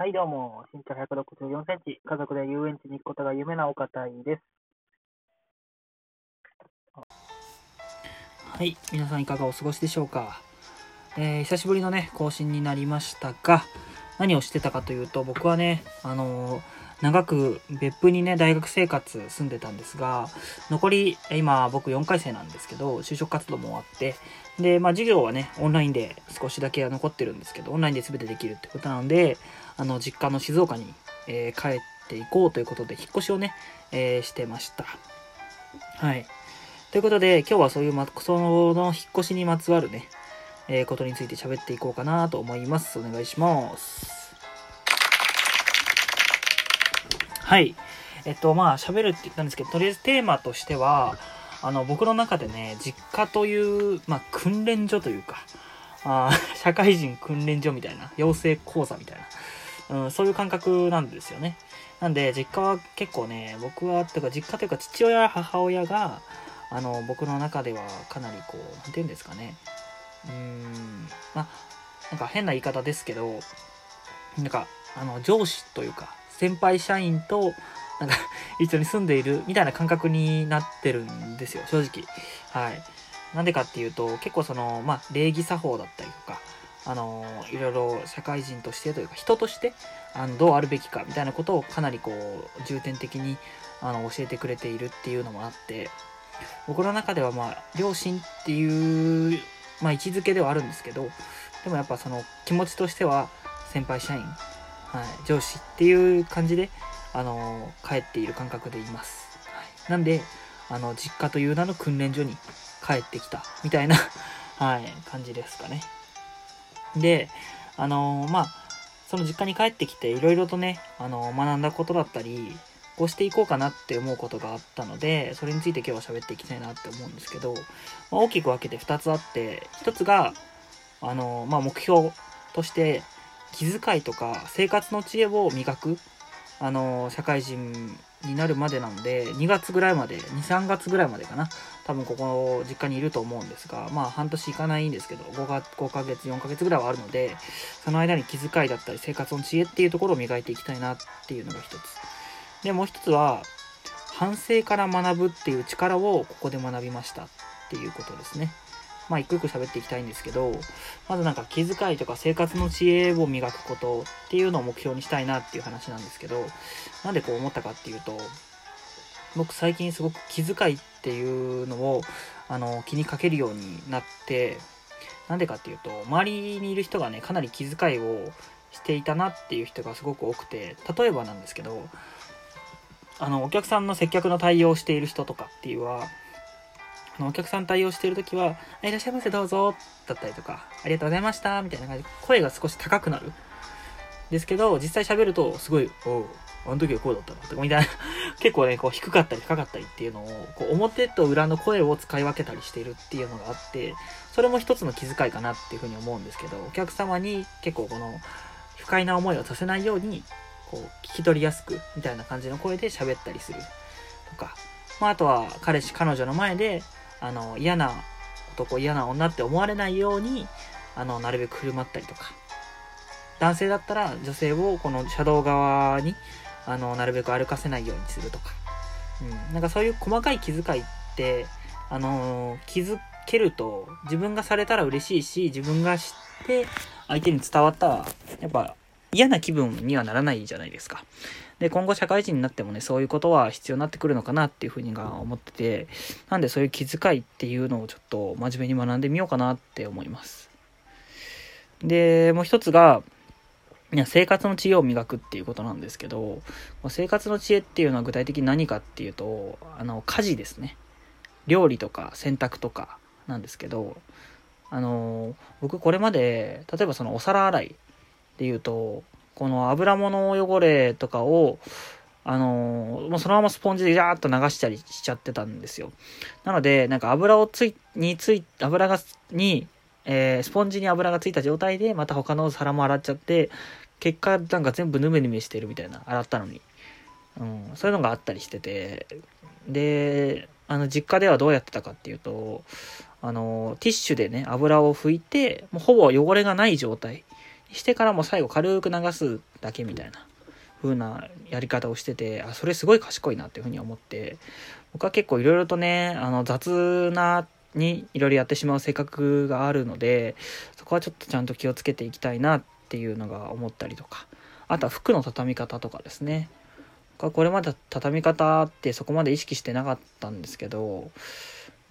はい、どうも、身長164センチ、家族で遊園地に行くことが夢なお方です。はい、皆さんいかがお過ごしでしょうか。えー久しぶりのね、更新になりましたが、何をしてたかというと、僕はね、あのー長く別府にね、大学生活住んでたんですが、残り、今僕4回生なんですけど、就職活動も終わって、で、まあ授業はね、オンラインで少しだけ残ってるんですけど、オンラインで全てできるってことなので、あの、実家の静岡に、えー帰っていこうということで、引っ越しをね、えーしてました。はい。ということで、今日はそういう、ま、その引っ越しにまつわるね、えーことについて喋っていこうかなと思います。お願いします。はい。えっと、まあ、喋るって言ったんですけど、とりあえずテーマとしては、あの、僕の中でね、実家という、まあ、訓練所というか、あ社会人訓練所みたいな、養成講座みたいな、うん、そういう感覚なんですよね。なんで、実家は結構ね、僕は、てか、実家というか、父親、母親が、あの、僕の中ではかなりこう、なんて言うんですかね。うーん、まあ、なんか変な言い方ですけど、なんか、あの、上司というか、先輩社員と、なんか、一緒に住んでいるみたいな感覚になってるんですよ、正直。はい。なんでかっていうと、結構その、まあ、礼儀作法だったりとか、あの、いろいろ社会人としてというか、人として、あの、どうあるべきかみたいなことをかなりこう、重点的に、あの、教えてくれているっていうのもあって、僕の中ではまあ、両親っていう、まあ、位置づけではあるんですけど、でもやっぱその気持ちとしては、先輩社員、はい、上司っていう感じで、あの、帰っている感覚でいます。はい、なんで、あの、実家という名の訓練所に帰ってきた、みたいな、はい、感じですかね。で、あの、まあ、その実家に帰ってきて、いろいろとね、あの、学んだことだったり、こうしていこうかなって思うことがあったので、それについて今日は喋っていきたいなって思うんですけど、まあ、大きく分けて2つあって、1つが、あの、まあ、目標として、気遣いとか生活の知恵を磨く、あの、社会人になるまでなんで、2月ぐらいまで、2、3月ぐらいまでかな。多分ここの、実家にいると思うんですが、まあ半年いかないんですけど、5か ,5 ヶ月、4ヶ月ぐらいはあるので、その間に気遣いだったり生活の知恵っていうところを磨いていきたいなっていうのが一つ。で、もう一つは、反省から学ぶっていう力をここで学びましたっていうことですね。まあ一個一個喋っていきたいんですけど、まずなんか気遣いとか生活の知恵を磨くことっていうのを目標にしたいなっていう話なんですけど、なんでこう思ったかっていうと、僕最近すごく気遣いっていうのをあの気にかけるようになって、なんでかっていうと、周りにいる人がね、かなり気遣いをしていたなっていう人がすごく多くて、例えばなんですけど、あの、お客さんの接客の対応をしている人とかっていうは、あのお客さん対応しているときは、いらっしゃいませどうぞ、だったりとか、ありがとうございました、みたいな感じで、声が少し高くなる。ですけど、実際喋ると、すごい、おう、あの時はこうだったな、とか、みたいな、結構ね、こう、低かったり高かったりっていうのを、こう、表と裏の声を使い分けたりしているっていうのがあって、それも一つの気遣いかなっていうふうに思うんですけど、お客様に結構この、不快な思いをさせないように、こう、聞き取りやすく、みたいな感じの声で喋ったりする。とか、まあ、あとは、彼氏、彼女の前で、あの、嫌な男、嫌な女って思われないように、あの、なるべく振る舞ったりとか。男性だったら女性をこの車道側に、あの、なるべく歩かせないようにするとか。うん。なんかそういう細かい気遣いって、あの、気づけると、自分がされたら嬉しいし、自分が知って、相手に伝わったら、やっぱ嫌な気分にはならないじゃないですか。で、今後社会人になってもね、そういうことは必要になってくるのかなっていうふうにが思ってて、なんでそういう気遣いっていうのをちょっと真面目に学んでみようかなって思います。で、もう一つが、いや生活の知恵を磨くっていうことなんですけど、生活の知恵っていうのは具体的に何かっていうと、あの、家事ですね。料理とか洗濯とかなんですけど、あの、僕これまで、例えばそのお皿洗いで言うと、この油物汚れとかを、あのもうそのままスポンジでジャーっと流したりしちゃってたんですよ。なので、なんか油をつい、につい、油が、に、えースポンジに油がついた状態で、また他の皿も洗っちゃって、結果なんか全部ヌメヌメしてるみたいな、洗ったのに。うん、そういうのがあったりしてて、で、あの、実家ではどうやってたかっていうと、あの、ティッシュでね、油を拭いて、もうほぼ汚れがない状態してからも最後軽く流すだけみたいな風なやり方をしてて、あ、それすごい賢いなっていうふうに思って、僕は結構いろいろとね、あの雑なにいろいろやってしまう性格があるので、そこはちょっとちゃんと気をつけていきたいなっていうのが思ったりとか、あとは服の畳み方とかですね。これまで畳み方ってそこまで意識してなかったんですけど、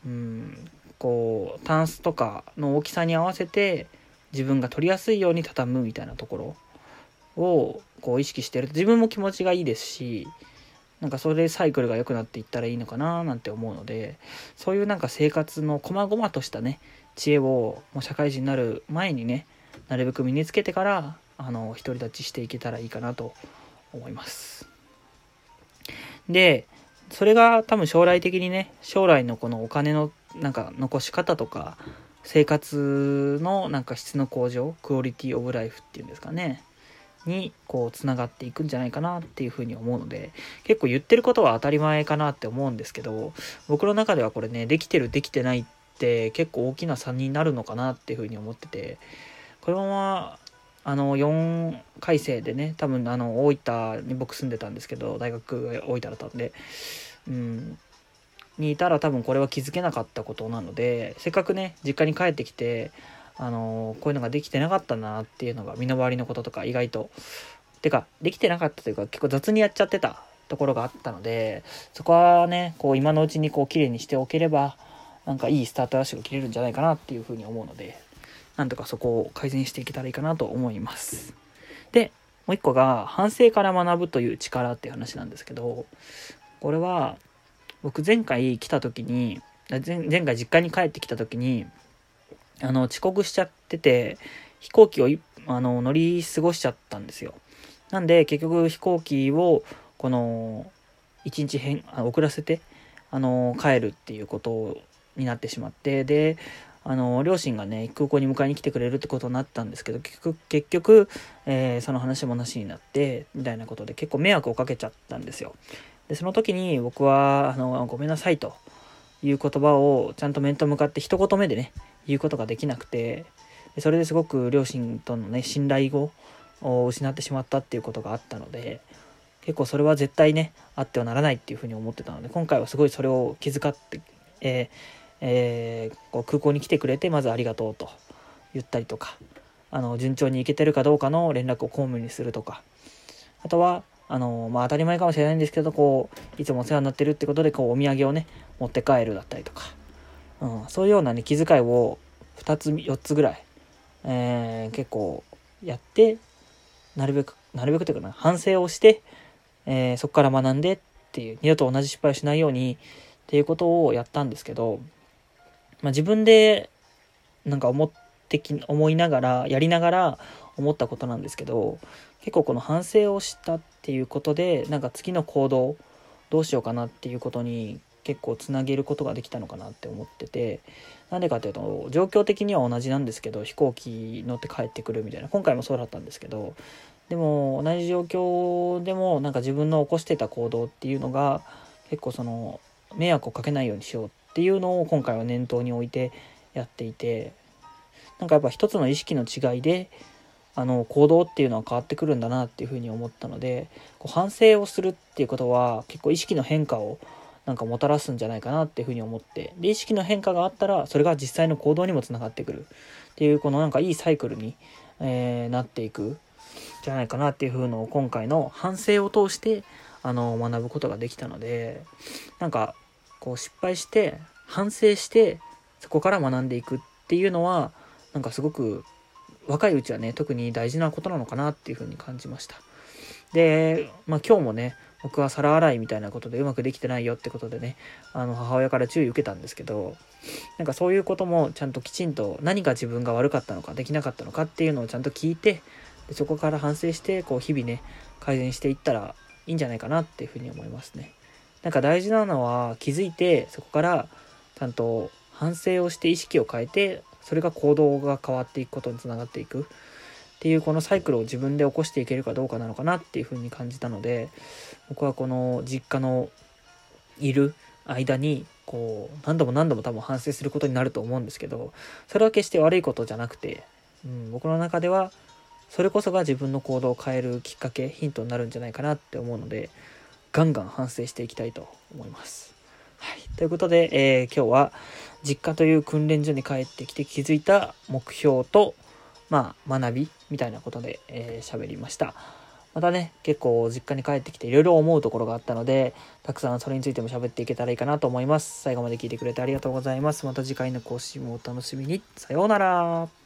うん、こう、タンスとかの大きさに合わせて自分が取りやすいように畳むみたいなところをこう意識してると自分も気持ちがいいですし、なんかそれでサイクルが良くなっていったらいいのかななんて思うので、そういうなんか生活の細々としたね、知恵をもう社会人になる前にね、なるべく身につけてから、あの、独り立ちしていけたらいいかなと思います。で、それが多分将来的にね、将来のこのお金のなんか残し方とか、生活のなんか質の向上、クオリティオブライフっていうんですかね。にこうつながっていくんじゃないかなっていうふうに思うので結構言ってることは当たり前かなって思うんですけど僕の中ではこれねできてるできてないって結構大きな差になるのかなっていうふうに思っててこのままあの4回生でね多分あの大分に僕住んでたんですけど大学大分だったんでうんにいたら多分これは気づけなかったことなのでせっかくね実家に帰ってきてあのこういうのができてなかったなっていうのが身の回りのこととか意外と。てかできてなかったというか結構雑にやっちゃってたところがあったのでそこはねこう今のうちにこう綺麗にしておければなんかいいスタートダッシュが切れるんじゃないかなっていうふうに思うのでなんとかそこを改善していけたらいいかなと思います。でもう一個が反省から学ぶという力っていう話なんですけどこれは僕前回来た時に前回実家に帰ってきた時にあの、遅刻しちゃってて、飛行機をあの乗り過ごしちゃったんですよ。なんで、結局飛行機を、この、1日変、遅らせて、あの、帰るっていうことになってしまって、で、あの、両親がね、空港に迎えに来てくれるってことになったんですけど、結局、結局えー、その話もなしになって、みたいなことで結構迷惑をかけちゃったんですよ。で、その時に僕は、あの、ごめんなさいという言葉をちゃんと面と向かって一言目でね、言うことができなくてそれですごく両親とのね信頼を失ってしまったっていうことがあったので結構それは絶対ねあってはならないっていうふうに思ってたので今回はすごいそれを気遣って、えーえー、こう空港に来てくれてまずありがとうと言ったりとかあの順調に行けてるかどうかの連絡を公務にするとかあとはあのまあ当たり前かもしれないんですけどこういつもお世話になってるってことでこうお土産をね持って帰るだったりとか。うん、そういうようなね、気遣いを2つ、4つぐらい、えー、結構やって、なるべく、なるべくというかな、反省をして、えー、そこから学んでっていう、二度と同じ失敗をしないようにっていうことをやったんですけど、まあ、自分でなんか思ってき、思いながら、やりながら思ったことなんですけど、結構この反省をしたってっていうことで、なんか次の行動、どうしようかなっていうことに結構つなげることができたのかなって思っててなんでかっていうと状況的には同じなんですけど飛行機乗って帰ってくるみたいな今回もそうだったんですけどでも同じ状況でもなんか自分の起こしてた行動っていうのが結構その迷惑をかけないようにしようっていうのを今回は念頭に置いてやっていてなんかやっぱ一つの意識の違いであの行動っていうのは変わってくるんだなっていうふうに思ったのでこう反省をするっていうことは結構意識の変化をなんかもたらすんじゃないかなっていうふうに思ってで意識の変化があったらそれが実際の行動にもつながってくるっていうこのなんかいいサイクルに、えー、なっていくじゃないかなっていうふうのを今回の反省を通してあの学ぶことができたのでなんかこう失敗して反省してそこから学んでいくっていうのはなんかすごく若いうちはね特に大事なことなのかなっていうふうに感じましたでまあ今日もね僕は皿洗いみたいなことでうまくできてないよってことでね、あの母親から注意受けたんですけど、なんかそういうこともちゃんときちんと何が自分が悪かったのかできなかったのかっていうのをちゃんと聞いて、でそこから反省して、こう日々ね、改善していったらいいんじゃないかなっていうふうに思いますね。なんか大事なのは気づいて、そこからちゃんと反省をして意識を変えて、それが行動が変わっていくことにつながっていく。っていうこのサイクルを自分で起こしていけるかどうかなのかなっていうふうに感じたので僕はこの実家のいる間にこう何度も何度も多分反省することになると思うんですけどそれは決して悪いことじゃなくて、うん、僕の中ではそれこそが自分の行動を変えるきっかけヒントになるんじゃないかなって思うのでガンガン反省していきたいと思います。はい、ということで、えー、今日は実家という訓練所に帰ってきて気づいた目標と、まあ、学びみたいなことで喋、えー、りました。またね、結構実家に帰ってきていろいろ思うところがあったので、たくさんそれについても喋っていけたらいいかなと思います。最後まで聞いてくれてありがとうございます。また次回の更新もお楽しみに。さようなら。